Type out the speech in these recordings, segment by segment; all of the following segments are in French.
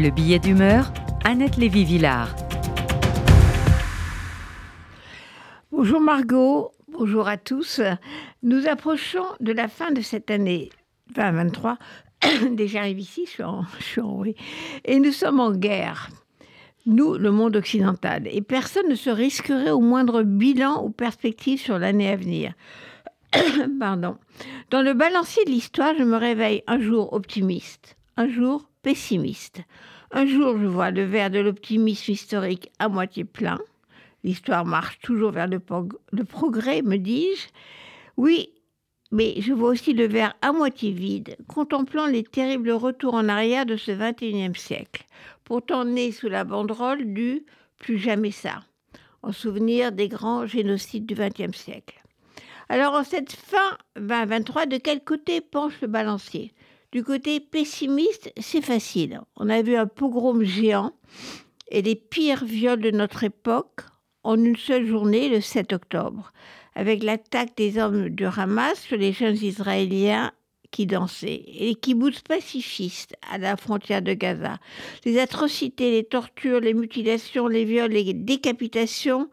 Le billet d'humeur, Annette Lévy-Villard. Bonjour Margot, bonjour à tous. Nous approchons de la fin de cette année 2023. Déjà j'arrive ici, je suis en, je suis oui. Et nous sommes en guerre nous, le monde occidental, et personne ne se risquerait au moindre bilan ou perspective sur l'année à venir. Pardon. Dans le balancier de l'histoire, je me réveille un jour optimiste, un jour pessimiste. Un jour, je vois le verre de l'optimisme historique à moitié plein. L'histoire marche toujours vers le, progrès, me dis-je. Oui, mais je vois aussi le verre à moitié vide, contemplant les terribles retours en arrière de ce XXIe siècle, pourtant né sous la banderole du plus jamais ça, en souvenir des grands génocides du XXe siècle. Alors en cette fin 2023, de quel côté penche le balancier? Du côté pessimiste, c'est facile. On a vu un pogrom géant et les pires viols de notre époque en une seule journée, le 7 octobre avec l'attaque des hommes du Hamas sur les jeunes Israéliens qui dansaient, et les kibbutz pacifistes à la frontière de Gaza. Les atrocités, les tortures, les mutilations, les viols, les décapitations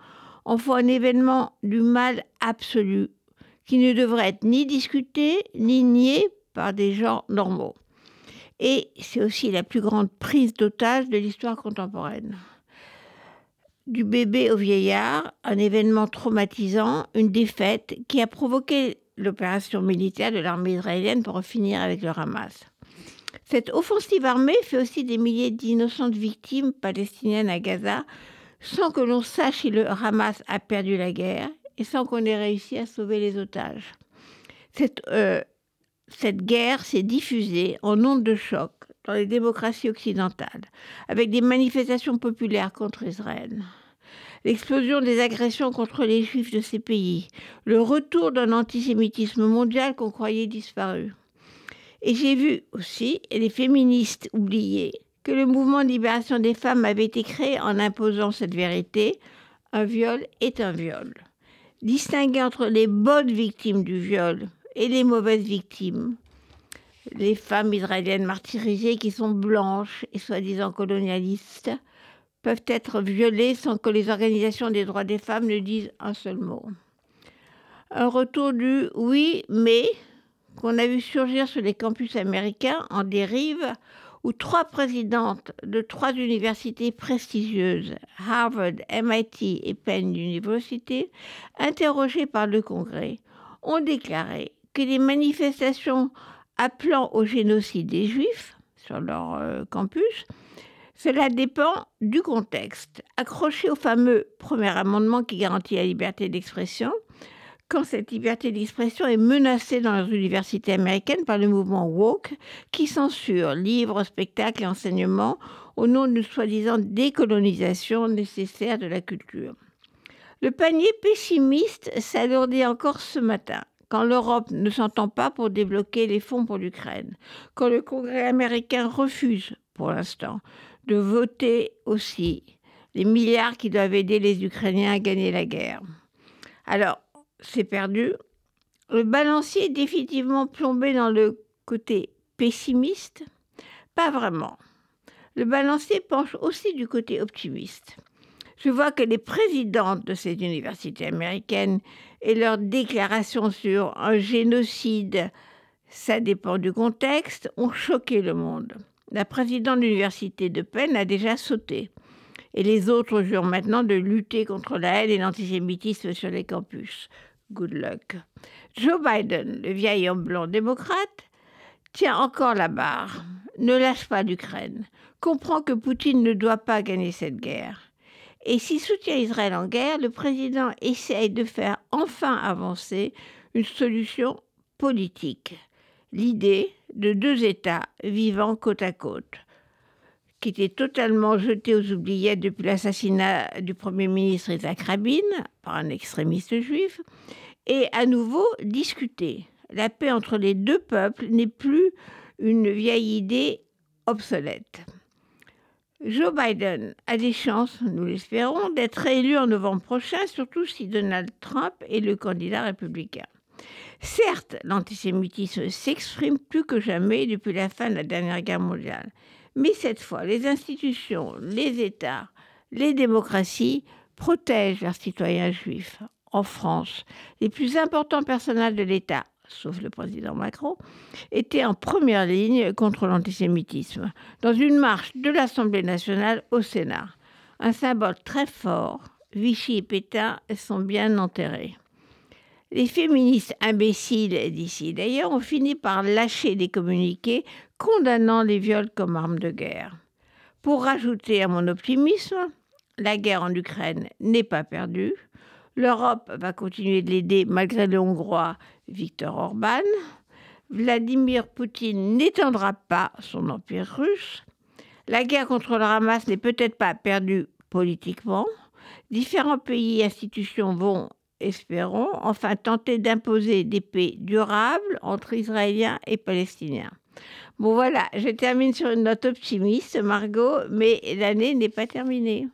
en font un événement du mal absolu qui ne devrait être ni discuté ni nié par des gens normaux. Et c'est aussi la plus grande prise d'otage de l'histoire contemporaine du bébé au vieillard, un événement traumatisant, une défaite qui a provoqué l'opération militaire de l'armée israélienne pour finir avec le Hamas. Cette offensive armée fait aussi des milliers d'innocentes victimes palestiniennes à Gaza sans que l'on sache si le Hamas a perdu la guerre et sans qu'on ait réussi à sauver les otages. Cette, euh, cette guerre s'est diffusée en ondes de choc dans les démocraties occidentales, avec des manifestations populaires contre Israël. L'explosion des agressions contre les juifs de ces pays, le retour d'un antisémitisme mondial qu'on croyait disparu. Et j'ai vu aussi les féministes oublier que le mouvement de libération des femmes avait été créé en imposant cette vérité un viol est un viol. Distinguer entre les bonnes victimes du viol et les mauvaises victimes, les femmes israéliennes martyrisées qui sont blanches et soi-disant colonialistes, peuvent être violées sans que les organisations des droits des femmes ne disent un seul mot. Un retour du oui, mais qu'on a vu surgir sur les campus américains en dérive où trois présidentes de trois universités prestigieuses, Harvard, MIT et Penn University, interrogées par le Congrès, ont déclaré que les manifestations appelant au génocide des Juifs sur leur euh, campus, cela dépend du contexte. Accroché au fameux premier amendement qui garantit la liberté d'expression, quand cette liberté d'expression est menacée dans les universités américaines par le mouvement woke qui censure livres, spectacles et enseignements au nom d'une soi-disant décolonisation nécessaire de la culture. Le panier pessimiste s'alourdit encore ce matin quand l'Europe ne s'entend pas pour débloquer les fonds pour l'Ukraine, quand le Congrès américain refuse, pour l'instant, de voter aussi les milliards qui doivent aider les Ukrainiens à gagner la guerre. Alors, c'est perdu. Le balancier est définitivement plombé dans le côté pessimiste Pas vraiment. Le balancier penche aussi du côté optimiste je vois que les présidentes de ces universités américaines et leurs déclarations sur un génocide, ça dépend du contexte, ont choqué le monde. La présidente de l'université de Penn a déjà sauté. Et les autres jurent maintenant de lutter contre la haine et l'antisémitisme sur les campus. Good luck. Joe Biden, le vieil homme blanc démocrate, tient encore la barre, ne lâche pas l'Ukraine, comprend que Poutine ne doit pas gagner cette guerre. Et s'il soutient Israël en guerre, le président essaye de faire enfin avancer une solution politique. L'idée de deux États vivant côte à côte, qui était totalement jetée aux oubliettes depuis l'assassinat du Premier ministre Isaac Rabin par un extrémiste juif, et à nouveau discuter. La paix entre les deux peuples n'est plus une vieille idée obsolète. Joe Biden a des chances, nous l'espérons, d'être élu en novembre prochain, surtout si Donald Trump est le candidat républicain. Certes, l'antisémitisme s'exprime plus que jamais depuis la fin de la dernière guerre mondiale, Mais cette fois, les institutions, les États, les démocraties protègent leurs citoyens juifs. En France, les plus importants personnels de l'État, sauf le président Macron, étaient en première ligne contre l'antisémitisme, dans une marche de l'Assemblée nationale au Sénat. Un symbole très fort, Vichy et Pétain sont bien enterrés. Les féministes imbéciles d'ici d'ailleurs ont fini par lâcher des communiqués condamnant les viols comme armes de guerre. Pour rajouter à mon optimisme, la guerre en Ukraine n'est pas perdue. L'Europe va continuer de l'aider malgré le Hongrois Viktor Orban. Vladimir Poutine n'étendra pas son empire russe. La guerre contre le Hamas n'est peut-être pas perdue politiquement. Différents pays et institutions vont, espérons, enfin tenter d'imposer des paix durables entre Israéliens et Palestiniens. Bon voilà, je termine sur une note optimiste, Margot, mais l'année n'est pas terminée.